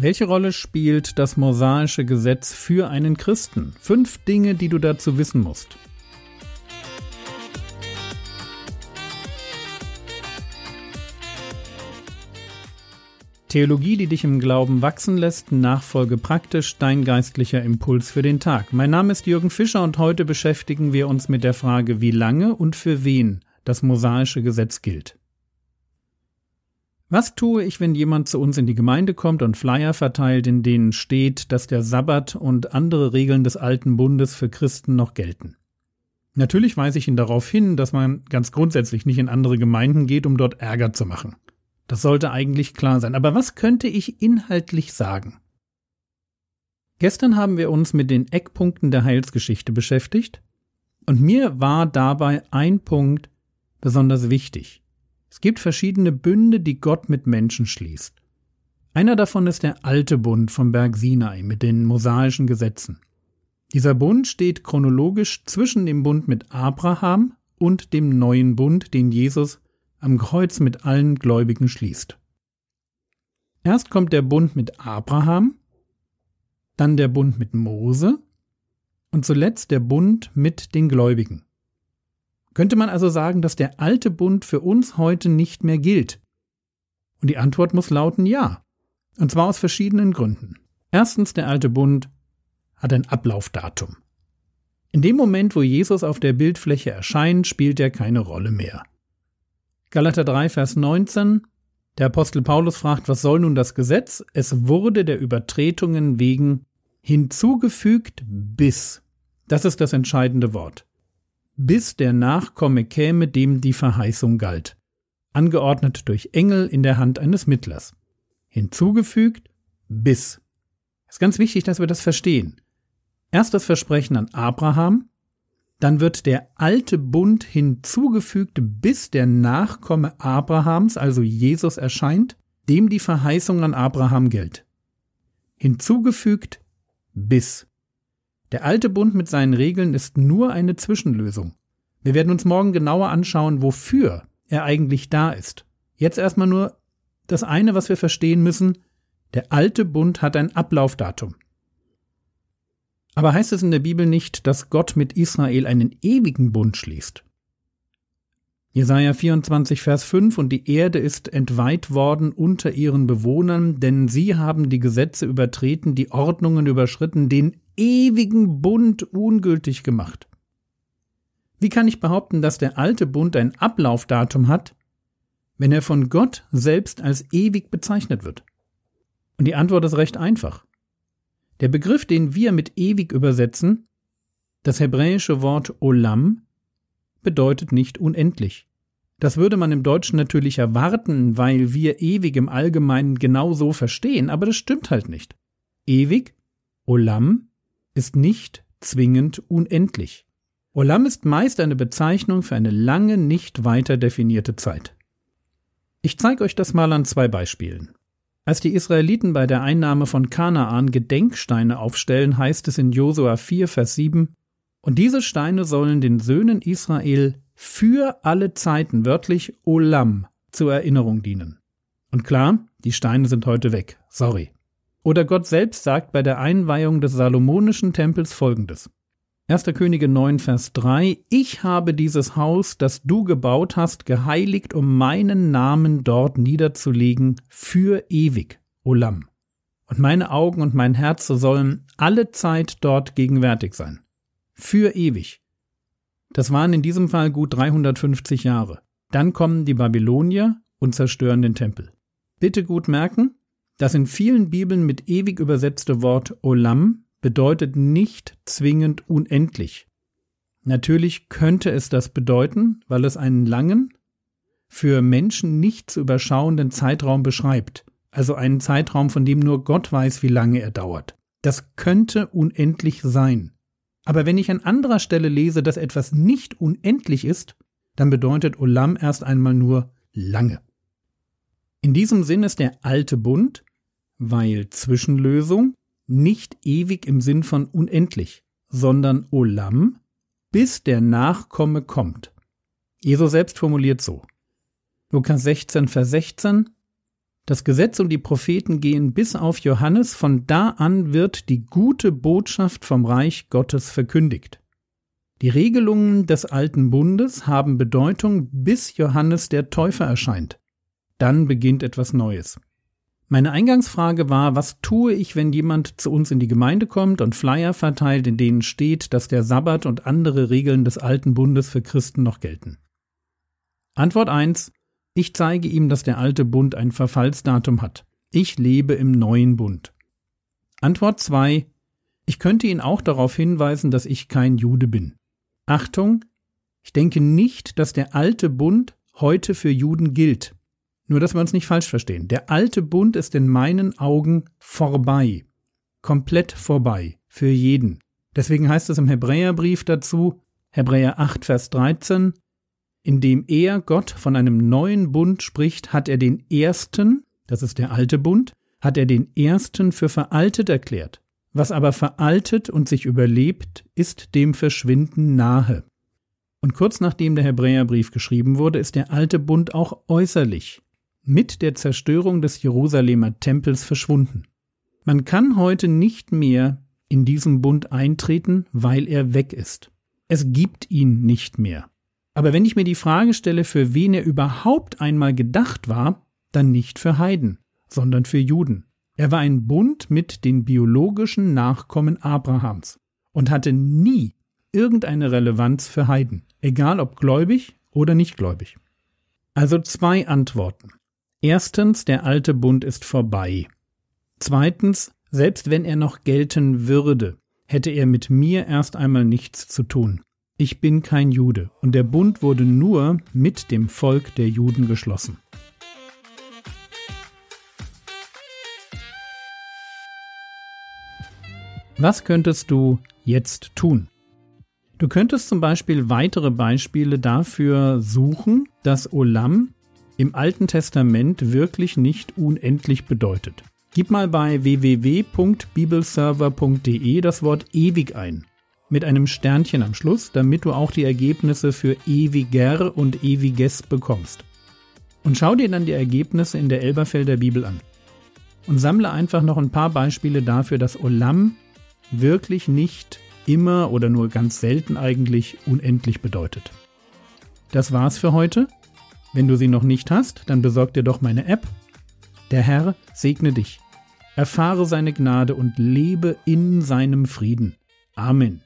Welche Rolle spielt das mosaische Gesetz für einen Christen? Fünf Dinge, die du dazu wissen musst. Theologie, die dich im Glauben wachsen lässt, Nachfolge praktisch, dein geistlicher Impuls für den Tag. Mein Name ist Jürgen Fischer und heute beschäftigen wir uns mit der Frage, wie lange und für wen das mosaische Gesetz gilt. Was tue ich, wenn jemand zu uns in die Gemeinde kommt und Flyer verteilt, in denen steht, dass der Sabbat und andere Regeln des alten Bundes für Christen noch gelten? Natürlich weise ich ihn darauf hin, dass man ganz grundsätzlich nicht in andere Gemeinden geht, um dort Ärger zu machen. Das sollte eigentlich klar sein. Aber was könnte ich inhaltlich sagen? Gestern haben wir uns mit den Eckpunkten der Heilsgeschichte beschäftigt und mir war dabei ein Punkt besonders wichtig. Es gibt verschiedene Bünde, die Gott mit Menschen schließt. Einer davon ist der alte Bund vom Berg Sinai mit den mosaischen Gesetzen. Dieser Bund steht chronologisch zwischen dem Bund mit Abraham und dem neuen Bund, den Jesus am Kreuz mit allen Gläubigen schließt. Erst kommt der Bund mit Abraham, dann der Bund mit Mose und zuletzt der Bund mit den Gläubigen. Könnte man also sagen, dass der alte Bund für uns heute nicht mehr gilt? Und die Antwort muss lauten ja. Und zwar aus verschiedenen Gründen. Erstens, der alte Bund hat ein Ablaufdatum. In dem Moment, wo Jesus auf der Bildfläche erscheint, spielt er keine Rolle mehr. Galater 3, Vers 19 Der Apostel Paulus fragt, was soll nun das Gesetz? Es wurde der Übertretungen wegen hinzugefügt bis. Das ist das entscheidende Wort bis der Nachkomme käme, dem die Verheißung galt, angeordnet durch Engel in der Hand eines Mittlers. Hinzugefügt bis. Es ist ganz wichtig, dass wir das verstehen. Erst das Versprechen an Abraham, dann wird der alte Bund hinzugefügt, bis der Nachkomme Abrahams, also Jesus, erscheint, dem die Verheißung an Abraham gilt. Hinzugefügt bis. Der alte Bund mit seinen Regeln ist nur eine Zwischenlösung. Wir werden uns morgen genauer anschauen, wofür er eigentlich da ist. Jetzt erstmal nur das eine, was wir verstehen müssen. Der alte Bund hat ein Ablaufdatum. Aber heißt es in der Bibel nicht, dass Gott mit Israel einen ewigen Bund schließt? Jesaja 24, Vers 5 Und die Erde ist entweiht worden unter ihren Bewohnern, denn sie haben die Gesetze übertreten, die Ordnungen überschritten, den ewigen Bund ungültig gemacht. Wie kann ich behaupten, dass der alte Bund ein Ablaufdatum hat, wenn er von Gott selbst als ewig bezeichnet wird? Und die Antwort ist recht einfach. Der Begriff, den wir mit ewig übersetzen, das hebräische Wort Olam, bedeutet nicht unendlich. Das würde man im Deutschen natürlich erwarten, weil wir ewig im Allgemeinen genau so verstehen, aber das stimmt halt nicht. Ewig, Olam, ist nicht zwingend unendlich. Olam ist meist eine Bezeichnung für eine lange, nicht weiter definierte Zeit. Ich zeige euch das mal an zwei Beispielen. Als die Israeliten bei der Einnahme von Kanaan Gedenksteine aufstellen, heißt es in Josua 4, Vers 7, und diese Steine sollen den Söhnen Israel für alle Zeiten, wörtlich Olam, zur Erinnerung dienen. Und klar, die Steine sind heute weg. Sorry. Oder Gott selbst sagt bei der Einweihung des Salomonischen Tempels folgendes. 1. Könige 9, Vers 3 Ich habe dieses Haus, das du gebaut hast, geheiligt, um meinen Namen dort niederzulegen, für ewig, Olam. Und meine Augen und mein Herz sollen alle Zeit dort gegenwärtig sein. Für ewig. Das waren in diesem Fall gut 350 Jahre. Dann kommen die Babylonier und zerstören den Tempel. Bitte gut merken, das in vielen Bibeln mit ewig übersetzte Wort Olam bedeutet nicht zwingend unendlich. Natürlich könnte es das bedeuten, weil es einen langen, für Menschen nicht zu überschauenden Zeitraum beschreibt, also einen Zeitraum, von dem nur Gott weiß, wie lange er dauert. Das könnte unendlich sein. Aber wenn ich an anderer Stelle lese, dass etwas nicht unendlich ist, dann bedeutet Olam erst einmal nur lange. In diesem Sinn ist der alte Bund weil Zwischenlösung nicht ewig im Sinn von unendlich, sondern Olam, bis der Nachkomme kommt. Jesus selbst formuliert so. Lukas 16, Vers 16 Das Gesetz und die Propheten gehen bis auf Johannes, von da an wird die gute Botschaft vom Reich Gottes verkündigt. Die Regelungen des alten Bundes haben Bedeutung, bis Johannes der Täufer erscheint. Dann beginnt etwas Neues. Meine Eingangsfrage war, was tue ich, wenn jemand zu uns in die Gemeinde kommt und Flyer verteilt, in denen steht, dass der Sabbat und andere Regeln des alten Bundes für Christen noch gelten? Antwort 1. Ich zeige ihm, dass der alte Bund ein Verfallsdatum hat. Ich lebe im neuen Bund. Antwort 2. Ich könnte ihn auch darauf hinweisen, dass ich kein Jude bin. Achtung, ich denke nicht, dass der alte Bund heute für Juden gilt. Nur, dass wir uns nicht falsch verstehen. Der alte Bund ist in meinen Augen vorbei. Komplett vorbei. Für jeden. Deswegen heißt es im Hebräerbrief dazu, Hebräer 8, Vers 13, indem er Gott von einem neuen Bund spricht, hat er den ersten, das ist der alte Bund, hat er den ersten für veraltet erklärt. Was aber veraltet und sich überlebt, ist dem Verschwinden nahe. Und kurz nachdem der Hebräerbrief geschrieben wurde, ist der alte Bund auch äußerlich, mit der Zerstörung des Jerusalemer Tempels verschwunden. Man kann heute nicht mehr in diesen Bund eintreten, weil er weg ist. Es gibt ihn nicht mehr. Aber wenn ich mir die Frage stelle, für wen er überhaupt einmal gedacht war, dann nicht für Heiden, sondern für Juden. Er war ein Bund mit den biologischen Nachkommen Abrahams und hatte nie irgendeine Relevanz für Heiden, egal ob gläubig oder nicht gläubig. Also zwei Antworten. Erstens, der alte Bund ist vorbei. Zweitens, selbst wenn er noch gelten würde, hätte er mit mir erst einmal nichts zu tun. Ich bin kein Jude und der Bund wurde nur mit dem Volk der Juden geschlossen. Was könntest du jetzt tun? Du könntest zum Beispiel weitere Beispiele dafür suchen, dass Olam im Alten Testament wirklich nicht unendlich bedeutet. Gib mal bei www.bibelserver.de das Wort ewig ein. Mit einem Sternchen am Schluss, damit du auch die Ergebnisse für ewiger und ewiges bekommst. Und schau dir dann die Ergebnisse in der Elberfelder Bibel an. Und sammle einfach noch ein paar Beispiele dafür, dass Olam wirklich nicht immer oder nur ganz selten eigentlich unendlich bedeutet. Das war's für heute. Wenn du sie noch nicht hast, dann besorg dir doch meine App. Der Herr segne dich. Erfahre seine Gnade und lebe in seinem Frieden. Amen.